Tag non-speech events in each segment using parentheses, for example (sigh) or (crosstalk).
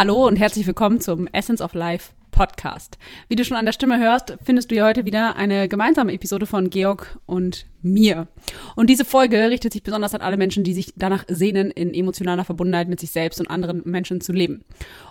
Hallo und herzlich willkommen zum Essence of Life Podcast. Wie du schon an der Stimme hörst, findest du hier heute wieder eine gemeinsame Episode von Georg und mir. Und diese Folge richtet sich besonders an alle Menschen, die sich danach sehnen, in emotionaler Verbundenheit mit sich selbst und anderen Menschen zu leben.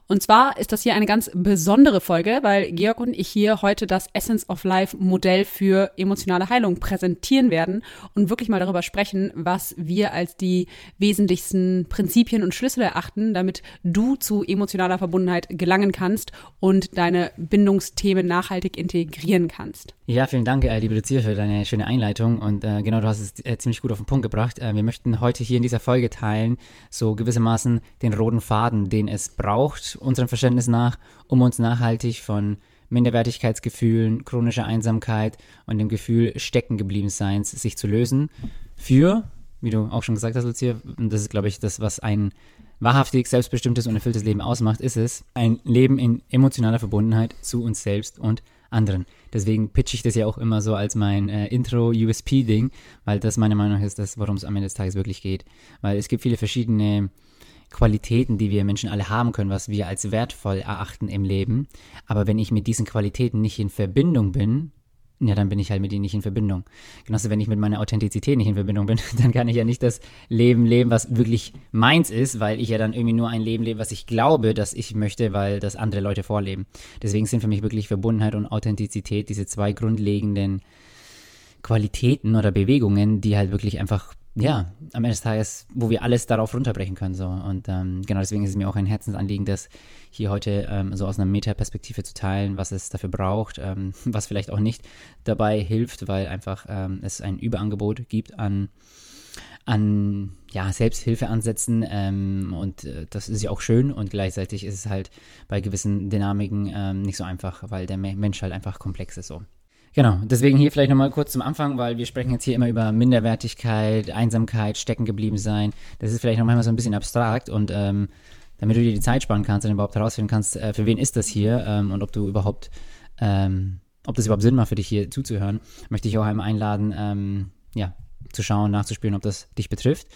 Und zwar ist das hier eine ganz besondere Folge, weil Georg und ich hier heute das Essence of Life Modell für emotionale Heilung präsentieren werden und wirklich mal darüber sprechen, was wir als die wesentlichsten Prinzipien und Schlüssel erachten, damit du zu emotionaler Verbundenheit gelangen kannst und deine Bindungsthemen nachhaltig integrieren kannst. Ja, vielen Dank, äh, liebe Lucia, für deine schöne Einleitung. Und äh, genau, du hast es äh, ziemlich gut auf den Punkt gebracht. Äh, wir möchten heute hier in dieser Folge teilen, so gewissermaßen den roten Faden, den es braucht, unserem Verständnis nach, um uns nachhaltig von Minderwertigkeitsgefühlen, chronischer Einsamkeit und dem Gefühl stecken geblieben Seins sich zu lösen. Für, wie du auch schon gesagt hast, Lucia, und das ist, glaube ich, das, was ein wahrhaftig selbstbestimmtes und erfülltes Leben ausmacht, ist es, ein Leben in emotionaler Verbundenheit zu uns selbst und anderen. Deswegen pitche ich das ja auch immer so als mein äh, Intro-USP-Ding, weil das meiner Meinung nach ist das, worum es am Ende des Tages wirklich geht. Weil es gibt viele verschiedene Qualitäten, die wir Menschen alle haben können, was wir als wertvoll erachten im Leben. Aber wenn ich mit diesen Qualitäten nicht in Verbindung bin, ja, dann bin ich halt mit ihnen nicht in Verbindung. Genauso, wenn ich mit meiner Authentizität nicht in Verbindung bin, (laughs) dann kann ich ja nicht das Leben leben, was wirklich meins ist, weil ich ja dann irgendwie nur ein Leben lebe, was ich glaube, dass ich möchte, weil das andere Leute vorleben. Deswegen sind für mich wirklich Verbundenheit und Authentizität diese zwei grundlegenden Qualitäten oder Bewegungen, die halt wirklich einfach ja, am Ende des Tages, wo wir alles darauf runterbrechen können. So. Und ähm, genau deswegen ist es mir auch ein Herzensanliegen, das hier heute ähm, so aus einer Metaperspektive zu teilen, was es dafür braucht, ähm, (laughs) was vielleicht auch nicht dabei hilft, weil einfach ähm, es ein Überangebot gibt an, an ja, Selbsthilfeansätzen ähm, und äh, das ist ja auch schön und gleichzeitig ist es halt bei gewissen Dynamiken ähm, nicht so einfach, weil der Mensch halt einfach komplex ist so. Genau, deswegen hier vielleicht nochmal kurz zum Anfang, weil wir sprechen jetzt hier immer über Minderwertigkeit, Einsamkeit, stecken geblieben sein. Das ist vielleicht noch manchmal so ein bisschen abstrakt und ähm, damit du dir die Zeit sparen kannst und überhaupt herausfinden kannst, äh, für wen ist das hier ähm, und ob du überhaupt, ähm, ob das überhaupt Sinn macht für dich hier zuzuhören, möchte ich auch einmal einladen, ähm, ja, zu schauen, nachzuspielen, ob das dich betrifft.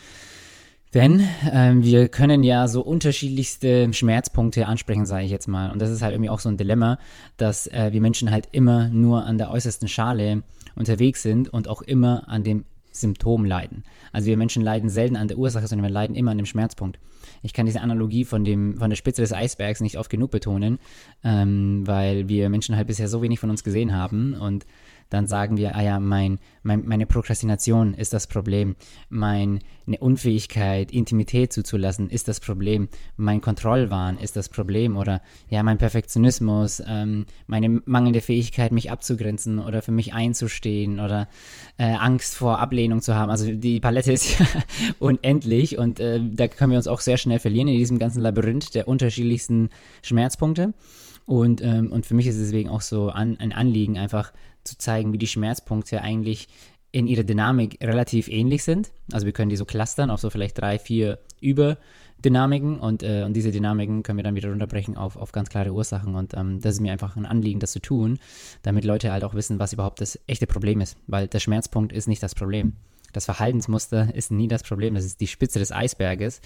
Denn ähm, wir können ja so unterschiedlichste Schmerzpunkte ansprechen, sage ich jetzt mal. Und das ist halt irgendwie auch so ein Dilemma, dass äh, wir Menschen halt immer nur an der äußersten Schale unterwegs sind und auch immer an dem Symptom leiden. Also wir Menschen leiden selten an der Ursache, sondern wir leiden immer an dem Schmerzpunkt. Ich kann diese Analogie von, dem, von der Spitze des Eisbergs nicht oft genug betonen, ähm, weil wir Menschen halt bisher so wenig von uns gesehen haben und dann sagen wir, ah ja, mein, mein, meine Prokrastination ist das Problem, meine Unfähigkeit, Intimität zuzulassen, ist das Problem, mein Kontrollwahn ist das Problem oder ja, mein Perfektionismus, ähm, meine mangelnde Fähigkeit, mich abzugrenzen oder für mich einzustehen oder äh, Angst vor Ablehnung zu haben. Also die Palette ist (laughs) ja unendlich und äh, da können wir uns auch sehr schnell verlieren in diesem ganzen Labyrinth der unterschiedlichsten Schmerzpunkte. Und, ähm, und für mich ist es deswegen auch so an, ein Anliegen, einfach zu zeigen, wie die Schmerzpunkte eigentlich in ihrer Dynamik relativ ähnlich sind. Also wir können die so clustern auf so vielleicht drei, vier Überdynamiken und, äh, und diese Dynamiken können wir dann wieder runterbrechen auf, auf ganz klare Ursachen. Und ähm, das ist mir einfach ein Anliegen, das zu tun, damit Leute halt auch wissen, was überhaupt das echte Problem ist. Weil der Schmerzpunkt ist nicht das Problem. Das Verhaltensmuster ist nie das Problem, das ist die Spitze des Eisberges.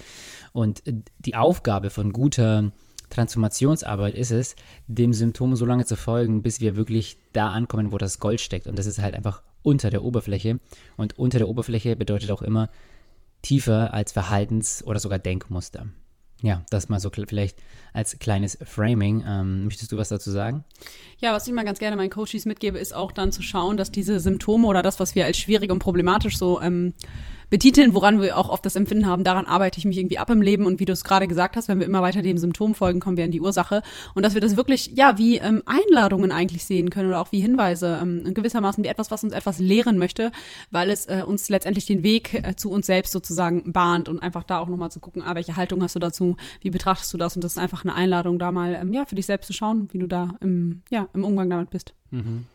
Und äh, die Aufgabe von guter Transformationsarbeit ist es, dem Symptom so lange zu folgen, bis wir wirklich da ankommen, wo das Gold steckt. Und das ist halt einfach unter der Oberfläche. Und unter der Oberfläche bedeutet auch immer tiefer als Verhaltens- oder sogar Denkmuster. Ja, das mal so vielleicht als kleines Framing. Ähm, möchtest du was dazu sagen? Ja, was ich mal ganz gerne meinen Coaches mitgebe, ist auch dann zu schauen, dass diese Symptome oder das, was wir als schwierig und problematisch so ähm, betiteln, woran wir auch oft das Empfinden haben, daran arbeite ich mich irgendwie ab im Leben und wie du es gerade gesagt hast, wenn wir immer weiter dem Symptom folgen, kommen wir an die Ursache und dass wir das wirklich, ja, wie ähm, Einladungen eigentlich sehen können oder auch wie Hinweise, ähm, gewissermaßen wie etwas, was uns etwas lehren möchte, weil es äh, uns letztendlich den Weg äh, zu uns selbst sozusagen bahnt und einfach da auch nochmal zu gucken, ah, welche Haltung hast du dazu, wie betrachtest du das und das ist einfach eine Einladung, da mal, ähm, ja, für dich selbst zu schauen, wie du da im, ja, im Umgang damit bist. Mhm.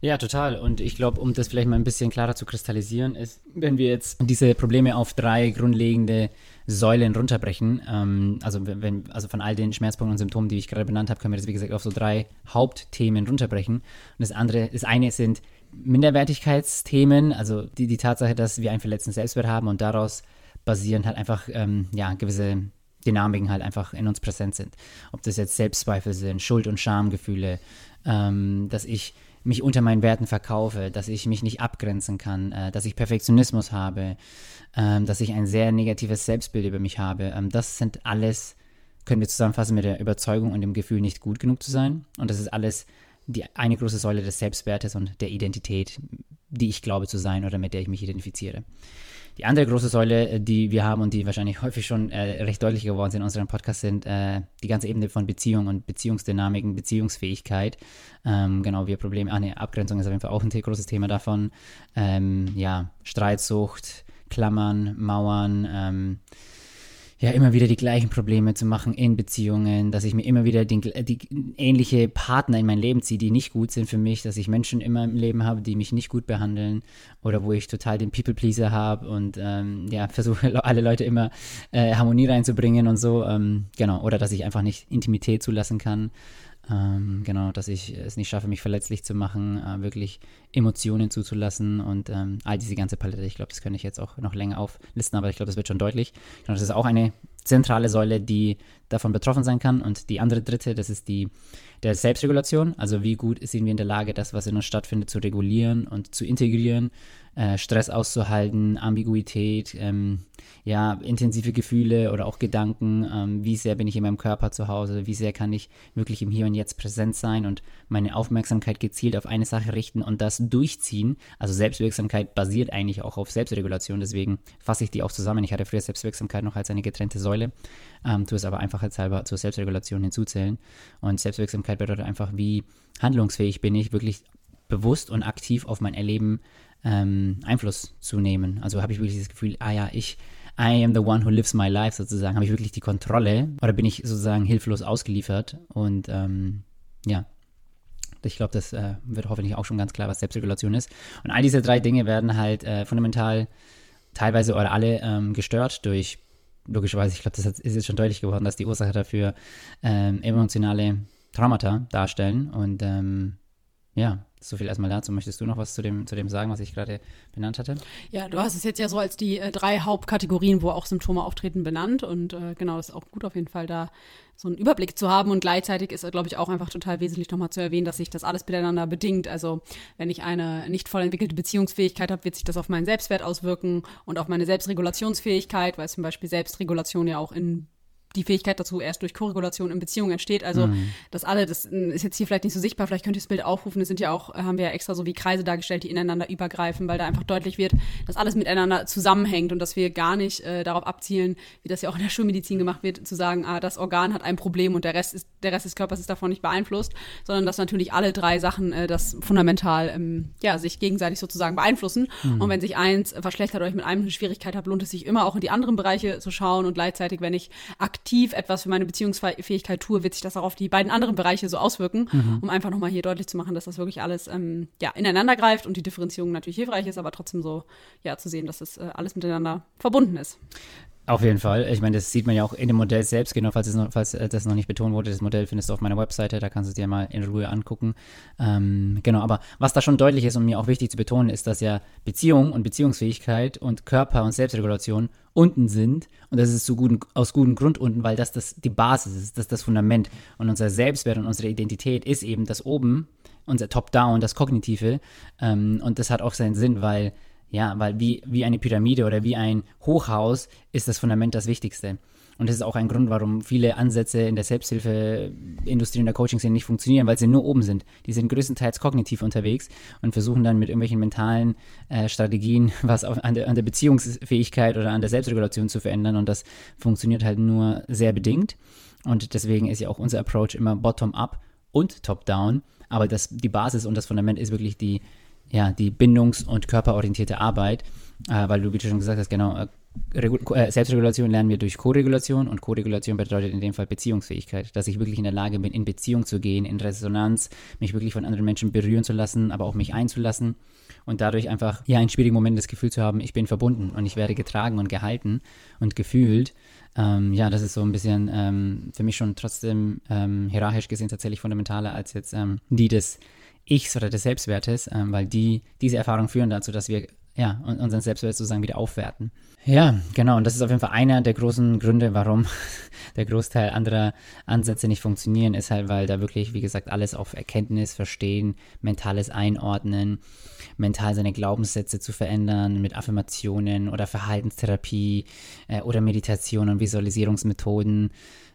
Ja, total. Und ich glaube, um das vielleicht mal ein bisschen klarer zu kristallisieren, ist, wenn wir jetzt diese Probleme auf drei grundlegende Säulen runterbrechen, ähm, also, wenn, also von all den Schmerzpunkten und Symptomen, die ich gerade benannt habe, können wir das, wie gesagt, auf so drei Hauptthemen runterbrechen. Und das andere, das eine sind Minderwertigkeitsthemen, also die, die Tatsache, dass wir einen verletzten Selbstwert haben und daraus basieren halt einfach ähm, ja, gewisse Dynamiken halt einfach in uns präsent sind. Ob das jetzt Selbstzweifel sind, Schuld- und Schamgefühle, ähm, dass ich mich unter meinen Werten verkaufe, dass ich mich nicht abgrenzen kann, äh, dass ich Perfektionismus habe, ähm, dass ich ein sehr negatives Selbstbild über mich habe. Ähm, das sind alles, können wir zusammenfassen mit der Überzeugung und dem Gefühl, nicht gut genug zu sein. Und das ist alles die eine große Säule des Selbstwertes und der Identität, die ich glaube zu sein oder mit der ich mich identifiziere. Die andere große Säule, äh, die wir haben und die wahrscheinlich häufig schon äh, recht deutlich geworden sind in unserem Podcast, sind äh, die ganze Ebene von Beziehung und Beziehungsdynamiken, Beziehungsfähigkeit. Ähm, genau, wir Probleme, ah ne, Abgrenzung ist auf jeden Fall auch ein großes Thema davon. Ähm, ja, Streitsucht, Klammern, Mauern, ähm, ja immer wieder die gleichen Probleme zu machen in Beziehungen, dass ich mir immer wieder den, die ähnliche Partner in mein Leben ziehe, die nicht gut sind für mich, dass ich Menschen immer im Leben habe, die mich nicht gut behandeln oder wo ich total den People-Pleaser habe und ähm, ja, (laughs) versuche alle Leute immer äh, Harmonie reinzubringen und so, ähm, genau, oder dass ich einfach nicht Intimität zulassen kann. Ähm, genau, dass ich es nicht schaffe, mich verletzlich zu machen, äh, wirklich Emotionen zuzulassen und ähm, all diese ganze Palette. Ich glaube, das könnte ich jetzt auch noch länger auflisten, aber ich glaube, das wird schon deutlich. Genau, das ist auch eine zentrale Säule, die davon betroffen sein kann. Und die andere dritte, das ist die der Selbstregulation. Also wie gut sind wir in der Lage, das, was in uns stattfindet, zu regulieren und zu integrieren äh, Stress auszuhalten, Ambiguität, ähm, ja, intensive Gefühle oder auch Gedanken, ähm, wie sehr bin ich in meinem Körper zu Hause, wie sehr kann ich wirklich im Hier und Jetzt präsent sein und meine Aufmerksamkeit gezielt auf eine Sache richten und das durchziehen. Also Selbstwirksamkeit basiert eigentlich auch auf Selbstregulation, deswegen fasse ich die auch zusammen. Ich hatte früher Selbstwirksamkeit noch als eine getrennte Säule, ähm, tue es aber einfachheitshalber zur Selbstregulation hinzuzählen. Und Selbstwirksamkeit bedeutet einfach, wie handlungsfähig bin ich, wirklich bewusst und aktiv auf mein Erleben ähm, Einfluss zu nehmen. Also habe ich wirklich das Gefühl, ah ja, ich, I am the one who lives my life sozusagen, habe ich wirklich die Kontrolle oder bin ich sozusagen hilflos ausgeliefert und ähm, ja, ich glaube, das äh, wird hoffentlich auch schon ganz klar, was Selbstregulation ist. Und all diese drei Dinge werden halt äh, fundamental teilweise oder alle ähm, gestört durch, logischerweise, ich glaube, das ist jetzt schon deutlich geworden, dass die Ursache dafür ähm, emotionale Traumata darstellen. Und ähm, ja, so viel erstmal dazu. Möchtest du noch was zu dem, zu dem sagen, was ich gerade benannt hatte? Ja, du hast es jetzt ja so als die äh, drei Hauptkategorien, wo auch Symptome auftreten, benannt. Und äh, genau, das ist auch gut auf jeden Fall da so einen Überblick zu haben. Und gleichzeitig ist, glaube ich, auch einfach total wesentlich nochmal zu erwähnen, dass sich das alles miteinander bedingt. Also wenn ich eine nicht voll entwickelte Beziehungsfähigkeit habe, wird sich das auf meinen Selbstwert auswirken und auf meine Selbstregulationsfähigkeit, weil zum Beispiel Selbstregulation ja auch in die Fähigkeit dazu erst durch Korregulation in Beziehungen entsteht. Also mhm. das alle, das ist jetzt hier vielleicht nicht so sichtbar, vielleicht könnt ihr das Bild aufrufen. Es sind ja auch, haben wir ja extra so wie Kreise dargestellt, die ineinander übergreifen, weil da einfach deutlich wird, dass alles miteinander zusammenhängt und dass wir gar nicht äh, darauf abzielen, wie das ja auch in der Schulmedizin gemacht wird, zu sagen, ah, das Organ hat ein Problem und der Rest ist, der Rest des Körpers ist davon nicht beeinflusst, sondern dass natürlich alle drei Sachen äh, das fundamental ähm, ja, sich gegenseitig sozusagen beeinflussen. Mhm. Und wenn sich eins verschlechtert oder ich mit einem eine Schwierigkeit habe, lohnt es sich immer auch in die anderen Bereiche zu schauen und gleichzeitig, wenn ich aktiv aktiv etwas für meine Beziehungsfähigkeit tue, wird sich das auch auf die beiden anderen Bereiche so auswirken, mhm. um einfach nochmal hier deutlich zu machen, dass das wirklich alles ähm, ja, ineinander greift und die Differenzierung natürlich hilfreich ist, aber trotzdem so ja, zu sehen, dass das äh, alles miteinander verbunden ist. Auf jeden Fall. Ich meine, das sieht man ja auch in dem Modell selbst, genau, falls, noch, falls äh, das noch nicht betont wurde. Das Modell findest du auf meiner Webseite, da kannst du es dir mal in Ruhe angucken. Ähm, genau, aber was da schon deutlich ist und mir auch wichtig zu betonen, ist, dass ja Beziehung und Beziehungsfähigkeit und Körper und Selbstregulation unten sind. Und das ist so guten, aus gutem Grund unten, weil das, das die Basis ist, das ist das Fundament. Und unser Selbstwert und unsere Identität ist eben das oben, unser Top-Down, das Kognitive. Ähm, und das hat auch seinen Sinn, weil ja, weil wie, wie eine Pyramide oder wie ein Hochhaus ist das Fundament das Wichtigste. Und das ist auch ein Grund, warum viele Ansätze in der Selbsthilfeindustrie und der Coaching-Szene nicht funktionieren, weil sie nur oben sind. Die sind größtenteils kognitiv unterwegs und versuchen dann mit irgendwelchen mentalen äh, Strategien (laughs) was auf, an, der, an der Beziehungsfähigkeit oder an der Selbstregulation zu verändern. Und das funktioniert halt nur sehr bedingt. Und deswegen ist ja auch unser Approach immer bottom-up und top-down. Aber das, die Basis und das Fundament ist wirklich die ja, die bindungs- und körperorientierte Arbeit, äh, weil du, wie du schon gesagt hast, genau, äh, äh, Selbstregulation lernen wir durch Koregulation und Koregulation bedeutet in dem Fall Beziehungsfähigkeit, dass ich wirklich in der Lage bin, in Beziehung zu gehen, in Resonanz, mich wirklich von anderen Menschen berühren zu lassen, aber auch mich einzulassen und dadurch einfach ja in schwierigen Momenten das Gefühl zu haben, ich bin verbunden und ich werde getragen und gehalten und gefühlt. Ähm, ja, das ist so ein bisschen ähm, für mich schon trotzdem ähm, hierarchisch gesehen tatsächlich fundamentaler als jetzt ähm, die des Ichs oder des Selbstwertes, ähm, weil die, diese Erfahrungen führen dazu, dass wir ja, unseren Selbstwert sozusagen wieder aufwerten. Ja, genau. Und das ist auf jeden Fall einer der großen Gründe, warum (laughs) der Großteil anderer Ansätze nicht funktionieren, ist halt, weil da wirklich, wie gesagt, alles auf Erkenntnis, Verstehen, mentales Einordnen, mental seine Glaubenssätze zu verändern mit Affirmationen oder Verhaltenstherapie äh, oder Meditation und Visualisierungsmethoden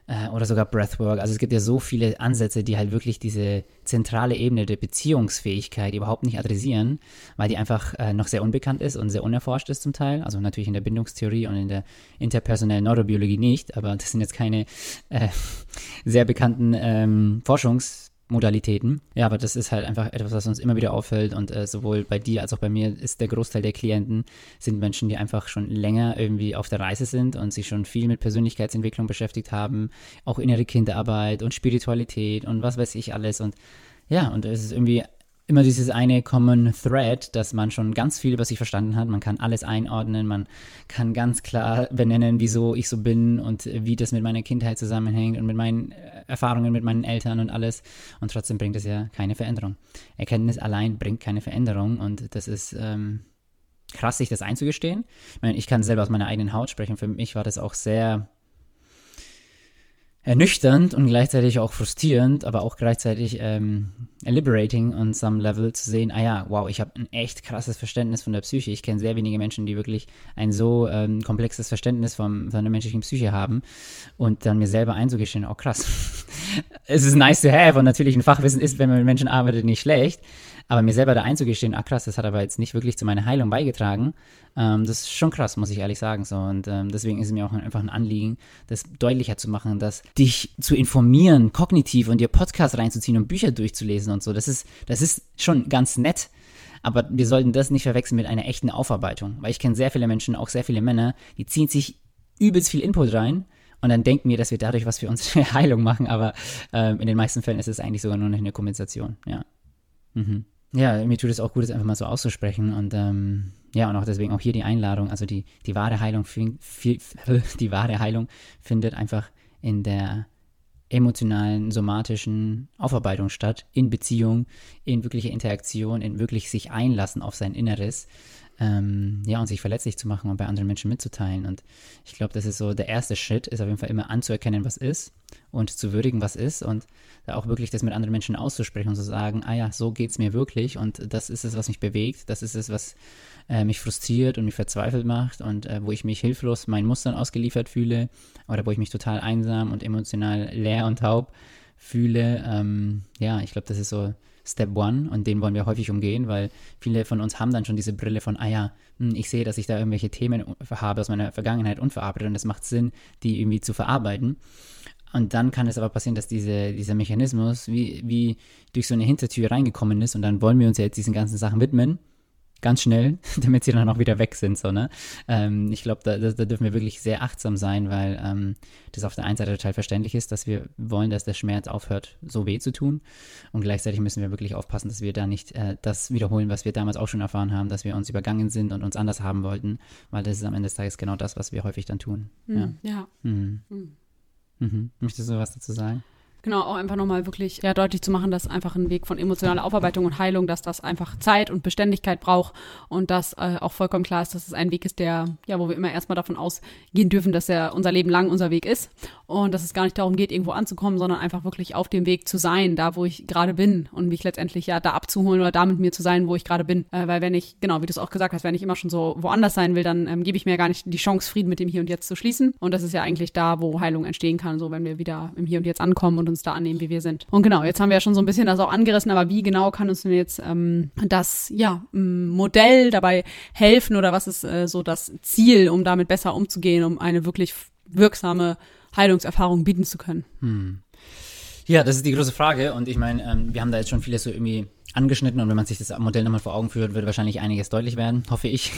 äh, oder sogar Breathwork. Also es gibt ja so viele Ansätze, die halt wirklich diese zentrale Ebene der Beziehungsfähigkeit überhaupt nicht adressieren, weil die einfach äh, noch sehr unbekannt ist und sehr unerforscht ist zum Teil. Also natürlich in der Bindungstheorie und in der interpersonellen Neurobiologie nicht, aber das sind jetzt keine äh, (laughs) sehr bekannten ähm, Forschungs- Modalitäten. Ja, aber das ist halt einfach etwas, was uns immer wieder auffällt und äh, sowohl bei dir als auch bei mir ist der Großteil der Klienten sind Menschen, die einfach schon länger irgendwie auf der Reise sind und sich schon viel mit Persönlichkeitsentwicklung beschäftigt haben, auch innere Kinderarbeit und Spiritualität und was weiß ich alles und ja, und es ist irgendwie immer dieses eine Common Thread, dass man schon ganz viel über sich verstanden hat. Man kann alles einordnen, man kann ganz klar benennen, wieso ich so bin und wie das mit meiner Kindheit zusammenhängt und mit meinen äh, Erfahrungen mit meinen Eltern und alles. Und trotzdem bringt es ja keine Veränderung. Erkenntnis allein bringt keine Veränderung und das ist ähm, krass, sich das einzugestehen. Ich meine, ich kann selber aus meiner eigenen Haut sprechen. Für mich war das auch sehr ernüchternd und gleichzeitig auch frustrierend, aber auch gleichzeitig ähm, liberating on some level zu sehen, ah ja, wow, ich habe ein echt krasses Verständnis von der Psyche. Ich kenne sehr wenige Menschen, die wirklich ein so ähm, komplexes Verständnis vom, von der menschlichen Psyche haben und dann mir selber einzugestehen, oh krass, (laughs) es ist nice to have und natürlich ein Fachwissen ist, wenn man mit Menschen arbeitet, nicht schlecht, aber mir selber da einzugestehen, ah krass, das hat aber jetzt nicht wirklich zu meiner Heilung beigetragen, ähm, das ist schon krass, muss ich ehrlich sagen. So. Und ähm, deswegen ist es mir auch einfach ein Anliegen, das deutlicher zu machen, dass dich zu informieren, kognitiv und dir Podcasts reinzuziehen und Bücher durchzulesen und so, das ist, das ist schon ganz nett. Aber wir sollten das nicht verwechseln mit einer echten Aufarbeitung. Weil ich kenne sehr viele Menschen, auch sehr viele Männer, die ziehen sich übelst viel Input rein und dann denken wir, dass wir dadurch was für unsere (laughs) Heilung machen, aber ähm, in den meisten Fällen ist es eigentlich sogar nur eine Kompensation, ja. Mhm ja, mir tut es auch gut, es einfach mal so auszusprechen und ähm, ja, und auch deswegen auch hier die Einladung, also die, die wahre Heilung, (laughs) die wahre Heilung findet einfach in der emotionalen, somatischen Aufarbeitung statt, in Beziehung, in wirkliche Interaktion, in wirklich sich einlassen auf sein Inneres ähm, ja, und sich verletzlich zu machen und bei anderen Menschen mitzuteilen. Und ich glaube, das ist so der erste Schritt, ist auf jeden Fall immer anzuerkennen, was ist und zu würdigen, was ist und da auch wirklich das mit anderen Menschen auszusprechen und zu sagen, ah ja, so geht es mir wirklich und das ist es, was mich bewegt, das ist es, was äh, mich frustriert und mich verzweifelt macht und äh, wo ich mich hilflos meinen Mustern ausgeliefert fühle oder wo ich mich total einsam und emotional leer und taub fühle. Ähm, ja, ich glaube, das ist so Step One und den wollen wir häufig umgehen, weil viele von uns haben dann schon diese Brille von, ah ja, hm, ich sehe, dass ich da irgendwelche Themen habe aus meiner Vergangenheit unverarbeitet und es macht Sinn, die irgendwie zu verarbeiten. Und dann kann es aber passieren, dass diese, dieser Mechanismus wie, wie durch so eine Hintertür reingekommen ist und dann wollen wir uns ja jetzt diesen ganzen Sachen widmen ganz schnell, (laughs) damit sie dann auch wieder weg sind. So, ne? Ähm, ich glaube, da, da, dürfen wir wirklich sehr achtsam sein, weil ähm, das auf der einen Seite total verständlich ist, dass wir wollen, dass der Schmerz aufhört, so weh zu tun. Und gleichzeitig müssen wir wirklich aufpassen, dass wir da nicht äh, das wiederholen, was wir damals auch schon erfahren haben, dass wir uns übergangen sind und uns anders haben wollten, weil das ist am Ende des Tages genau das, was wir häufig dann tun. Mhm, ja. ja. Mhm. Mhm. Mhm. Möchtest du was dazu sagen? Genau, auch einfach nochmal wirklich ja, deutlich zu machen, dass einfach ein Weg von emotionaler Aufarbeitung und Heilung, dass das einfach Zeit und Beständigkeit braucht und dass äh, auch vollkommen klar ist, dass es ein Weg ist, der, ja, wo wir immer erstmal davon ausgehen dürfen, dass er unser Leben lang unser Weg ist und dass es gar nicht darum geht, irgendwo anzukommen, sondern einfach wirklich auf dem Weg zu sein, da wo ich gerade bin und mich letztendlich ja da abzuholen oder da mit mir zu sein, wo ich gerade bin. Äh, weil wenn ich, genau, wie du es auch gesagt hast, wenn ich immer schon so woanders sein will, dann ähm, gebe ich mir gar nicht die Chance, Frieden mit dem Hier und Jetzt zu schließen. Und das ist ja eigentlich da, wo Heilung entstehen kann, so wenn wir wieder im Hier und Jetzt ankommen und da annehmen, wie wir sind. Und genau, jetzt haben wir ja schon so ein bisschen das auch angerissen, aber wie genau kann uns denn jetzt ähm, das ja, Modell dabei helfen oder was ist äh, so das Ziel, um damit besser umzugehen, um eine wirklich wirksame Heilungserfahrung bieten zu können? Hm. Ja, das ist die große Frage und ich meine, ähm, wir haben da jetzt schon vieles so irgendwie angeschnitten und wenn man sich das Modell nochmal vor Augen führt, wird wahrscheinlich einiges deutlich werden, hoffe ich.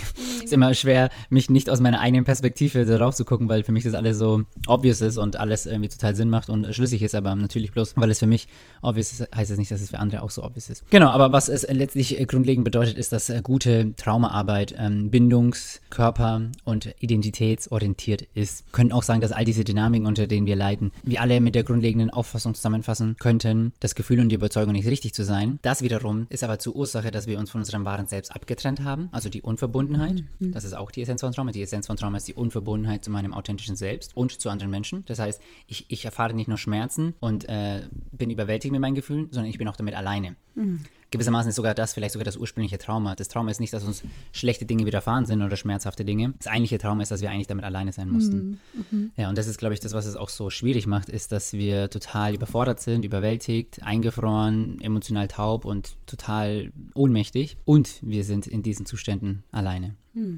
ist immer schwer, mich nicht aus meiner eigenen Perspektive darauf zu gucken, weil für mich das alles so obvious ist und alles irgendwie total Sinn macht und schlüssig ist, aber natürlich bloß, weil es für mich obvious ist, heißt es nicht, dass es für andere auch so obvious ist. Genau, aber was es letztlich grundlegend bedeutet, ist, dass gute Traumaarbeit ähm, bindungs-, körper- und identitätsorientiert ist. Wir können auch sagen, dass all diese Dynamiken, unter denen wir leiden, wir alle mit der grundlegenden Auffassung zusammenfassen könnten, das Gefühl und die Überzeugung nicht richtig zu sein, das wiederum wiederum ist aber zur Ursache, dass wir uns von unserem wahren Selbst abgetrennt haben, also die Unverbundenheit. Mhm. Das ist auch die Essenz von Trauma. Die Essenz von Trauma ist die Unverbundenheit zu meinem authentischen Selbst und zu anderen Menschen. Das heißt, ich, ich erfahre nicht nur Schmerzen und äh, bin überwältigt mit meinen Gefühlen, sondern ich bin auch damit alleine. Mhm. Gewissermaßen ist sogar das vielleicht sogar das ursprüngliche Trauma. Das Trauma ist nicht, dass uns schlechte Dinge widerfahren sind oder schmerzhafte Dinge. Das eigentliche Trauma ist, dass wir eigentlich damit alleine sein mussten. Mhm. Ja, und das ist, glaube ich, das, was es auch so schwierig macht, ist, dass wir total überfordert sind, überwältigt, eingefroren, emotional taub und total ohnmächtig. Und wir sind in diesen Zuständen alleine.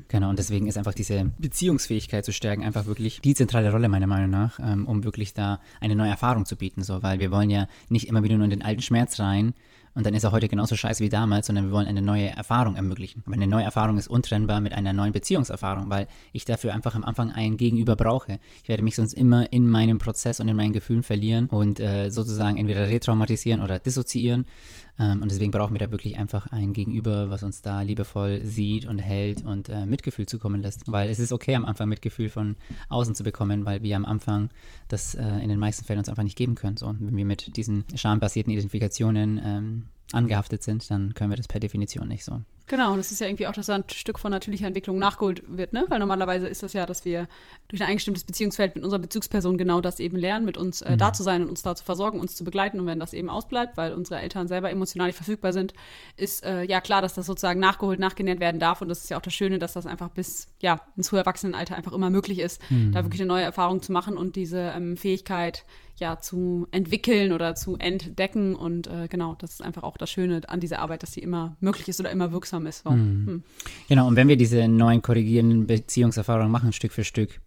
Genau, und deswegen ist einfach diese Beziehungsfähigkeit zu stärken einfach wirklich die zentrale Rolle meiner Meinung nach, ähm, um wirklich da eine neue Erfahrung zu bieten, so, weil wir wollen ja nicht immer wieder nur in den alten Schmerz rein und dann ist er heute genauso scheiße wie damals, sondern wir wollen eine neue Erfahrung ermöglichen. Aber eine neue Erfahrung ist untrennbar mit einer neuen Beziehungserfahrung, weil ich dafür einfach am Anfang ein Gegenüber brauche. Ich werde mich sonst immer in meinem Prozess und in meinen Gefühlen verlieren und äh, sozusagen entweder retraumatisieren oder dissoziieren. Ähm, und deswegen brauchen wir da wirklich einfach ein Gegenüber, was uns da liebevoll sieht und hält und äh, Mitgefühl zukommen lässt. Weil es ist okay, am Anfang Mitgefühl von außen zu bekommen, weil wir am Anfang das äh, in den meisten Fällen uns einfach nicht geben können. So, wenn wir mit diesen schambasierten Identifikationen ähm, angehaftet sind, dann können wir das per Definition nicht so. Genau, und das ist ja irgendwie auch, dass da ein Stück von natürlicher Entwicklung nachgeholt wird, ne? Weil normalerweise ist das ja, dass wir durch ein eingestimmtes Beziehungsfeld mit unserer Bezugsperson genau das eben lernen, mit uns äh, da zu sein und uns da zu versorgen, uns zu begleiten. Und wenn das eben ausbleibt, weil unsere Eltern selber emotional nicht verfügbar sind, ist äh, ja klar, dass das sozusagen nachgeholt, nachgenährt werden darf. Und das ist ja auch das Schöne, dass das einfach bis ja ins hohe Erwachsenenalter einfach immer möglich ist, da wirklich eine neue Erfahrung zu machen und diese ähm, Fähigkeit ja zu entwickeln oder zu entdecken. Und äh, genau, das ist einfach auch das Schöne an dieser Arbeit, dass sie immer möglich ist oder immer wirksam ist. So. Hm. Genau, und wenn wir diese neuen korrigierenden Beziehungserfahrungen machen, Stück für Stück,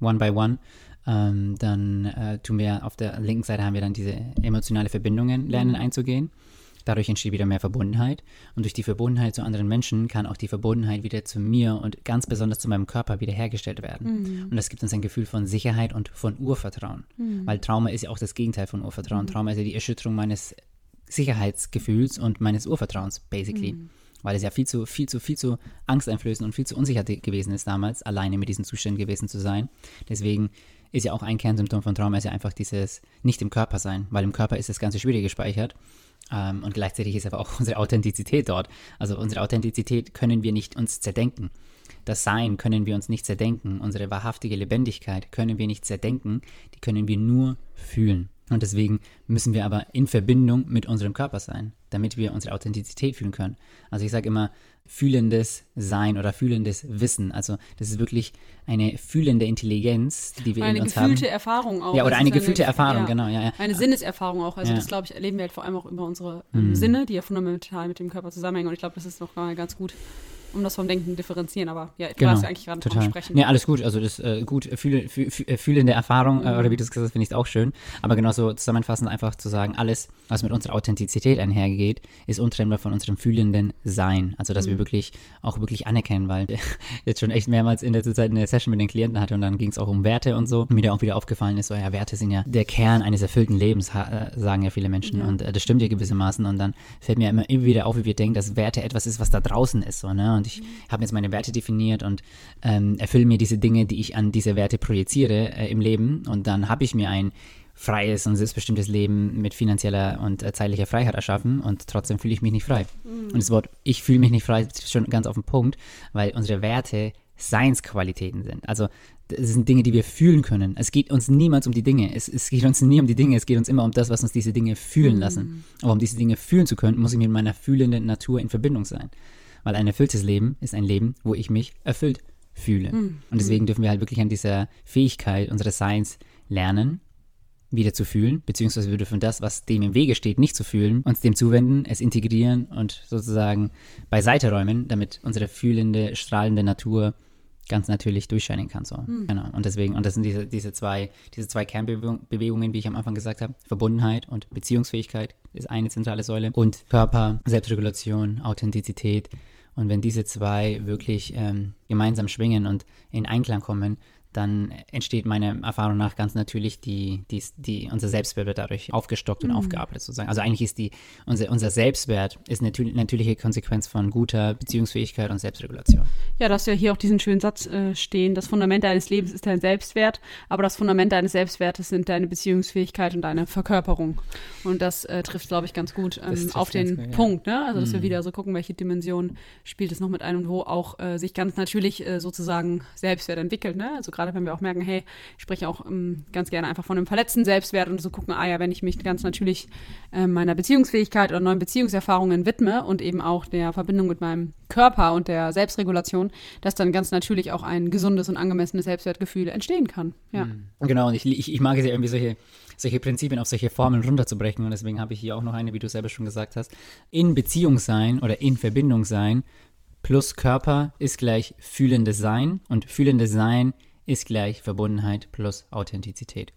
one by one, ähm, dann äh, tun wir auf der linken Seite haben wir dann diese emotionale Verbindungen lernen einzugehen. Dadurch entsteht wieder mehr Verbundenheit. Und durch die Verbundenheit zu anderen Menschen kann auch die Verbundenheit wieder zu mir und ganz besonders zu meinem Körper wiederhergestellt werden. Und das gibt uns ein Gefühl von Sicherheit und von Urvertrauen. Weil Trauma ist ja auch das Gegenteil von Urvertrauen. Trauma ist ja die Erschütterung meines Sicherheitsgefühls und meines Urvertrauens, basically. Weil es ja viel zu, viel zu, viel zu angsteinflößend und viel zu unsicher gewesen ist damals, alleine mit diesen Zuständen gewesen zu sein. Deswegen ist ja auch ein Kernsymptom von Trauma ist ja einfach dieses nicht im Körper sein, weil im Körper ist das Ganze schwierig gespeichert. Ähm, und gleichzeitig ist aber auch (laughs) unsere Authentizität dort. Also unsere Authentizität können wir nicht uns zerdenken. Das Sein können wir uns nicht zerdenken. Unsere wahrhaftige Lebendigkeit können wir nicht zerdenken. Die können wir nur fühlen. Und deswegen müssen wir aber in Verbindung mit unserem Körper sein, damit wir unsere Authentizität fühlen können. Also ich sage immer, fühlendes Sein oder fühlendes Wissen. Also das ist wirklich eine fühlende Intelligenz, die wir Eine in uns gefühlte haben. Erfahrung auch. Ja, oder eine gefühlte Erfahrung, genau, ja, ja. Eine Sinneserfahrung auch. Also Ja. das, glaube ich, erleben wir halt vor allem auch über unsere ähm, Sinne, die ja fundamental mit dem Körper zusammenhängen. Und ich glaube, das ist noch ganz gut, um das vom Denken differenzieren. Aber ja, du Genau, warst ja eigentlich gerade total. sprechen. Ja, alles gut. Also das äh, gut fühle, fühl, fühl, fühlende Erfahrung äh, oder wie du es gesagt hast, finde ich auch schön. Aber genauso zusammenfassend einfach zu sagen, alles, was mit unserer Authentizität einhergeht, ist untrennbar von unserem fühlenden Sein. Also dass wir wirklich auch wirklich anerkennen, weil ich (laughs) jetzt schon echt mehrmals in der Zeit eine Session mit den Klienten hatte und dann ging es auch um Werte und so. Und mir da auch wieder aufgefallen ist, so ja, Werte sind ja der Kern eines erfüllten Lebens, ha- äh, sagen ja viele Menschen. Und äh, das stimmt ja gewissermaßen. Und dann fällt mir immer, immer wieder auf, wie wir denken, dass Werte etwas ist, was da draußen ist. So, ne? Und ich habe jetzt meine Werte definiert und ähm, erfülle mir diese Dinge, die ich an diese Werte projiziere äh, im Leben. Und dann habe ich mir ein freies und selbstbestimmtes Leben mit finanzieller und äh, zeitlicher Freiheit erschaffen und trotzdem fühle ich mich nicht frei. Und das Wort ich fühle mich nicht frei ist schon ganz auf den Punkt, weil unsere Werte Seinsqualitäten sind. Also das sind Dinge, die wir fühlen können. Es geht uns niemals um die Dinge. Es, es geht uns nie um die Dinge. Es geht uns immer um das, was uns diese Dinge fühlen lassen. Aber um diese Dinge fühlen zu können, muss ich mit meiner fühlenden Natur in Verbindung sein. Weil ein erfülltes Leben ist ein Leben, wo ich mich erfüllt fühle. Und deswegen dürfen wir halt wirklich an dieser Fähigkeit unseres Seins lernen, wieder zu fühlen, beziehungsweise wir dürfen das, was dem im Wege steht, nicht zu fühlen, uns dem zuwenden, es integrieren und sozusagen beiseite räumen, damit unsere fühlende, strahlende Natur ganz natürlich durchscheinen kann. So. Genau. Und deswegen, und das sind diese, diese zwei, diese zwei Kernbewegungen, wie ich am Anfang gesagt habe. Verbundenheit und Beziehungsfähigkeit ist eine zentrale Säule. Und Körper, Selbstregulation, Authentizität. Und wenn diese zwei wirklich ähm, gemeinsam schwingen und in Einklang kommen, dann entsteht meiner Erfahrung nach ganz natürlich die, die, die, unser Selbstwert wird dadurch aufgestockt und mhm. aufgearbeitet sozusagen. Also eigentlich ist die, unser, unser Selbstwert ist eine natürliche Konsequenz von guter Beziehungsfähigkeit und Selbstregulation. Ja, du hast ja hier auch diesen schönen Satz äh, stehen, das Fundament deines Lebens ist dein Selbstwert, aber das Fundament deines Selbstwertes sind deine Beziehungsfähigkeit und deine Verkörperung. Und das äh, trifft, glaube ich, ganz gut ähm, auf den gut, Punkt, ne? Also, dass mhm. wir wieder so gucken, welche Dimension spielt es noch mit ein und wo auch äh, sich ganz natürlich äh, sozusagen Selbstwert entwickelt, ne? Also gerade wenn wir auch merken, hey, ich spreche auch ähm, ganz gerne einfach von einem verletzten Selbstwert und so gucken, ah ja, wenn ich mich ganz natürlich äh, meiner Beziehungsfähigkeit oder neuen Beziehungserfahrungen widme und eben auch der Verbindung mit meinem Körper und der Selbstregulation, dass dann ganz natürlich auch ein gesundes und angemessenes Selbstwertgefühl entstehen kann. Ja. Mhm. Genau, und ich, ich, ich mag es ja irgendwie solche, solche Prinzipien auf solche Formeln runterzubrechen und deswegen habe ich hier auch noch eine, wie du selber schon gesagt hast. In Beziehung sein oder in Verbindung sein plus Körper ist gleich fühlendes Sein und fühlendes Sein ist gleich Verbundenheit plus Authentizität.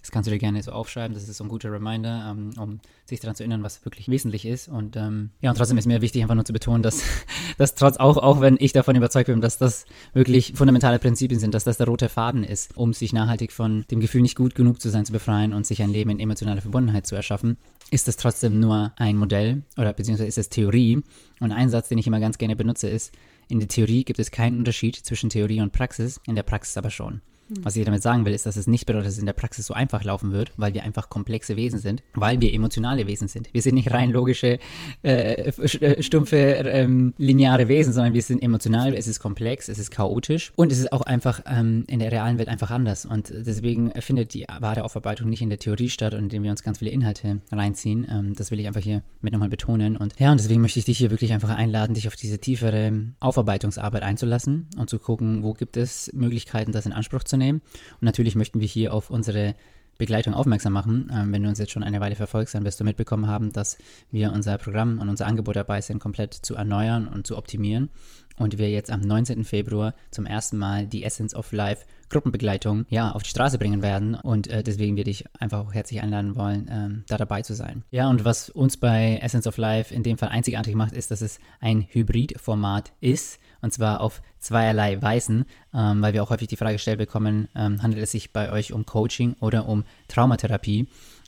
Das kannst du dir gerne so aufschreiben. Das ist so ein guter Reminder, ähm, um sich daran zu erinnern, was wirklich wesentlich ist. Und ähm, ja, und trotzdem ist mir wichtig, einfach nur zu betonen, dass, (laughs) dass trotz auch, auch wenn ich davon überzeugt bin, dass das wirklich fundamentale Prinzipien sind, dass das der rote Faden ist, um sich nachhaltig von dem Gefühl, nicht gut genug zu sein, zu befreien und sich ein Leben in emotionaler Verbundenheit zu erschaffen, ist das trotzdem nur ein Modell oder beziehungsweise ist es Theorie. Und ein Satz, den ich immer ganz gerne benutze, ist, in der Theorie gibt es keinen Unterschied zwischen Theorie und Praxis, in der Praxis aber schon. Hm. Was ich damit sagen will, ist, dass es nicht bedeutet, dass es in der Praxis so einfach laufen wird, weil wir einfach komplexe Wesen sind, weil wir emotionale Wesen sind. Wir sind nicht rein logische, äh, äh, stumpfe, ähm, lineare Wesen, sondern wir sind emotional, es ist komplex, es ist chaotisch und es ist auch einfach ähm, in der realen Welt einfach anders. Und deswegen findet die wahre Aufarbeitung nicht in der Theorie statt, indem wir uns ganz viele Inhalte reinziehen. Ähm, das will ich einfach hier mit nochmal betonen. Und ja, und deswegen möchte ich dich hier wirklich einfach einladen, dich auf diese tiefere Aufarbeitungsarbeit einzulassen und zu gucken, wo gibt es Möglichkeiten, das in Anspruch zu nehmen. Und natürlich möchten wir hier auf unsere Begleitung aufmerksam machen. Ähm, wenn du uns jetzt schon eine Weile verfolgst, dann wirst du mitbekommen haben, dass wir unser Programm und unser Angebot dabei sind, komplett zu erneuern und zu optimieren. Und wir jetzt am 19. Februar zum ersten Mal die Essence of Life Gruppenbegleitung ja, auf die Straße bringen werden. Und äh, deswegen würde ich einfach auch herzlich einladen wollen, ähm, da dabei zu sein. Ja, und was uns bei Essence of Life in dem Fall einzigartig macht, ist, dass es ein Hybridformat ist und zwar auf zweierlei Weisen, ähm, weil wir auch häufig die Frage gestellt bekommen, ähm, handelt es sich bei euch um Coaching oder um Traumatherapie?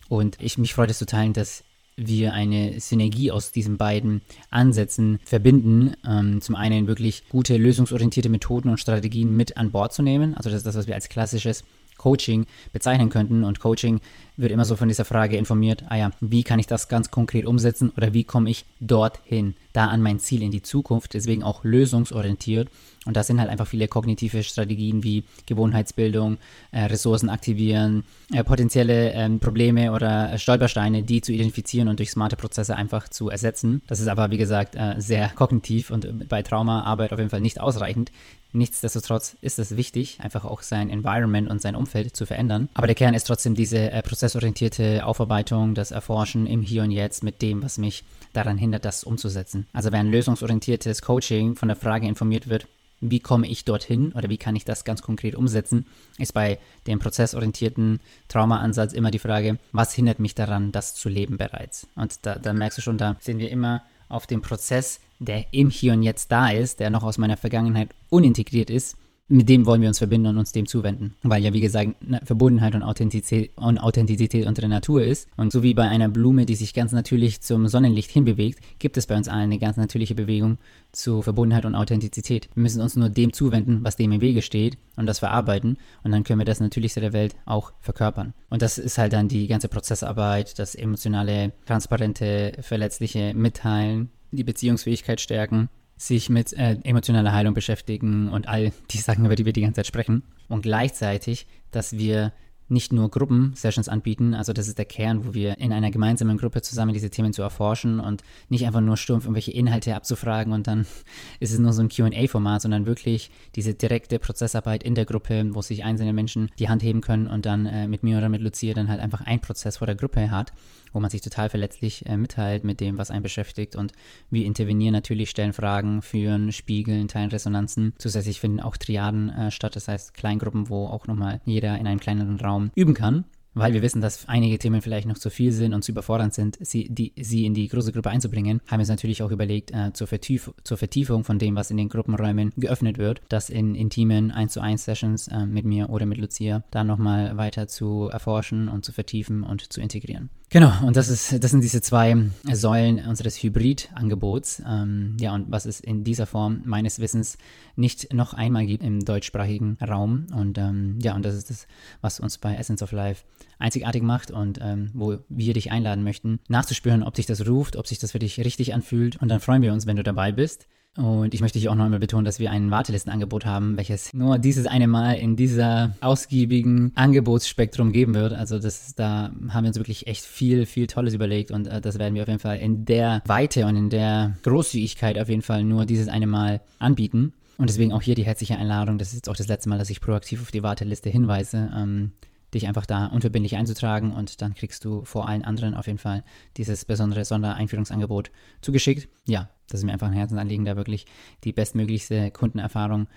Und ich mich freut es zu teilen, dass wir eine Synergie aus diesen beiden Ansätzen verbinden. Ähm, zum einen wirklich gute lösungsorientierte Methoden und Strategien mit an Bord zu nehmen. Also das ist das, was wir als klassisches Coaching bezeichnen könnten. Und Coaching wird immer so von dieser Frage informiert, ah ja, wie kann ich das ganz konkret umsetzen oder wie komme ich dorthin, da an mein Ziel in die Zukunft, deswegen auch lösungsorientiert. Und da sind halt einfach viele kognitive Strategien wie Gewohnheitsbildung, äh, Ressourcen aktivieren, äh, potenzielle äh, Probleme oder Stolpersteine, die zu identifizieren und durch smarte Prozesse einfach zu ersetzen. Das ist aber, wie gesagt, äh, sehr kognitiv und bei Traumaarbeit auf jeden Fall nicht ausreichend. Nichtsdestotrotz ist es wichtig, einfach auch sein Environment und sein Umfeld zu verändern. Aber der Kern ist trotzdem diese äh, prozessorientierte Aufarbeitung, das Erforschen im Hier und Jetzt mit dem, was mich daran hindert, das umzusetzen. Also wer ein lösungsorientiertes Coaching von der Frage informiert wird, wie komme ich dorthin oder wie kann ich das ganz konkret umsetzen, ist bei dem prozessorientierten Traumaansatz immer die Frage, was hindert mich daran, das zu leben bereits? Und da, da merkst du schon, da sind wir immer auf dem Prozess, der im Hier und Jetzt da ist, der noch aus meiner Vergangenheit unintegriert ist, mit dem wollen wir uns verbinden und uns dem zuwenden. Weil ja, wie gesagt, Verbundenheit und Authentizität, und Authentizität unsere Natur ist. Und so wie bei einer Blume, die sich ganz natürlich zum Sonnenlicht hinbewegt, gibt es bei uns allen eine ganz natürliche Bewegung zu Verbundenheit und Authentizität. Wir müssen uns nur dem zuwenden, was dem im Wege steht und das verarbeiten. Und dann können wir das Natürlichste der Welt auch verkörpern. Und das ist halt dann die ganze Prozessarbeit, das emotionale, transparente, verletzliche Mitteilen, die Beziehungsfähigkeit stärken sich mit äh, emotionaler Heilung beschäftigen und all die Sachen, über die wir die ganze Zeit sprechen. Und gleichzeitig, dass wir nicht nur Gruppensessions anbieten, also das ist der Kern, wo wir in einer gemeinsamen Gruppe zusammen diese Themen zu erforschen und nicht einfach nur stumpf irgendwelche Inhalte abzufragen und dann (laughs) ist es nur so ein QA-Format, sondern wirklich diese direkte Prozessarbeit in der Gruppe, wo sich einzelne Menschen die Hand heben können und dann äh, mit mir oder mit Lucia dann halt einfach ein Prozess vor der Gruppe hat wo man sich total verletzlich äh, mitteilt mit dem, was einen beschäftigt. Und wir intervenieren natürlich, stellen Fragen, führen, spiegeln, teilen Resonanzen. Zusätzlich finden auch Triaden äh, statt, das heißt Kleingruppen, wo auch nochmal jeder in einem kleineren Raum üben kann. weil wir wissen, dass einige Themen vielleicht noch zu viel sind und zu überfordernd sind, sie, die, sie in die große Gruppe einzubringen, haben wir uns natürlich auch überlegt, äh, zur, Vertief zur, Vertiefung von dem, was in den Gruppenräumen geöffnet wird, das in intimen 1 zu 1 Sessions äh, mit mir oder mit Lucia dann nochmal weiter zu erforschen und zu vertiefen und zu integrieren. Genau, und das, ist, das sind diese zwei Säulen unseres Hybrid-Angebots. Ähm, ja, und was es in dieser Form meines Wissens nicht noch einmal gibt im deutschsprachigen Raum. Und ähm, ja, und das ist das, was uns bei Essence of Life einzigartig macht und ähm, wo wir dich einladen möchten, nachzuspüren, ob sich das ruft, ob sich das für dich richtig anfühlt. Und dann freuen wir uns, wenn du dabei bist. Und ich möchte hier auch noch einmal betonen, dass wir ein Wartelistenangebot haben, welches nur dieses eine Mal in dieser ausgiebigen Angebotsspektrum geben wird. Also das, da haben wir uns wirklich echt viel, viel Tolles überlegt und äh, das werden wir auf jeden Fall in der Weite und in der Großzügigkeit auf jeden Fall nur dieses eine Mal anbieten. Und deswegen auch hier die herzliche Einladung. Das ist jetzt auch das letzte Mal, dass ich proaktiv auf die Warteliste hinweise. Ähm, dich einfach da unverbindlich einzutragen und dann kriegst du vor allen anderen auf jeden Fall dieses besondere Sondereinführungsangebot zugeschickt. Ja, das ist mir einfach ein Herzensanliegen, da wirklich die bestmöglichste Kundenerfahrung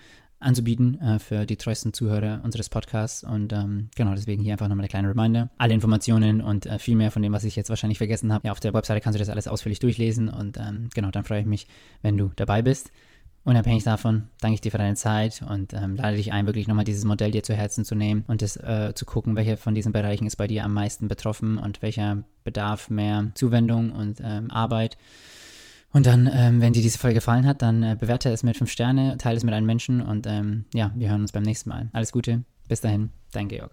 anzubieten äh, für die treuesten Zuhörer unseres Podcasts. Und ähm, genau deswegen hier einfach nochmal eine kleine Reminder. Alle Informationen und äh, viel mehr von dem, was ich jetzt wahrscheinlich vergessen habe, ja, auf der Webseite kannst du das alles ausführlich durchlesen. Und ähm, genau, dann freue ich mich, wenn du dabei bist. Unabhängig davon danke ich dir für deine Zeit und ähm, lade dich ein, wirklich nochmal dieses Modell dir zu Herzen zu nehmen und das, äh, zu gucken, welcher von diesen Bereichen ist bei dir am meisten betroffen und welcher bedarf mehr Zuwendung und ähm, Arbeit. Und dann, ähm, wenn dir diese Folge gefallen hat, dann äh, bewerte es mit 5 Sterne, teile es mit einem Menschen und ähm, ja, wir hören uns beim nächsten Mal. Alles Gute, bis dahin, dein Georg.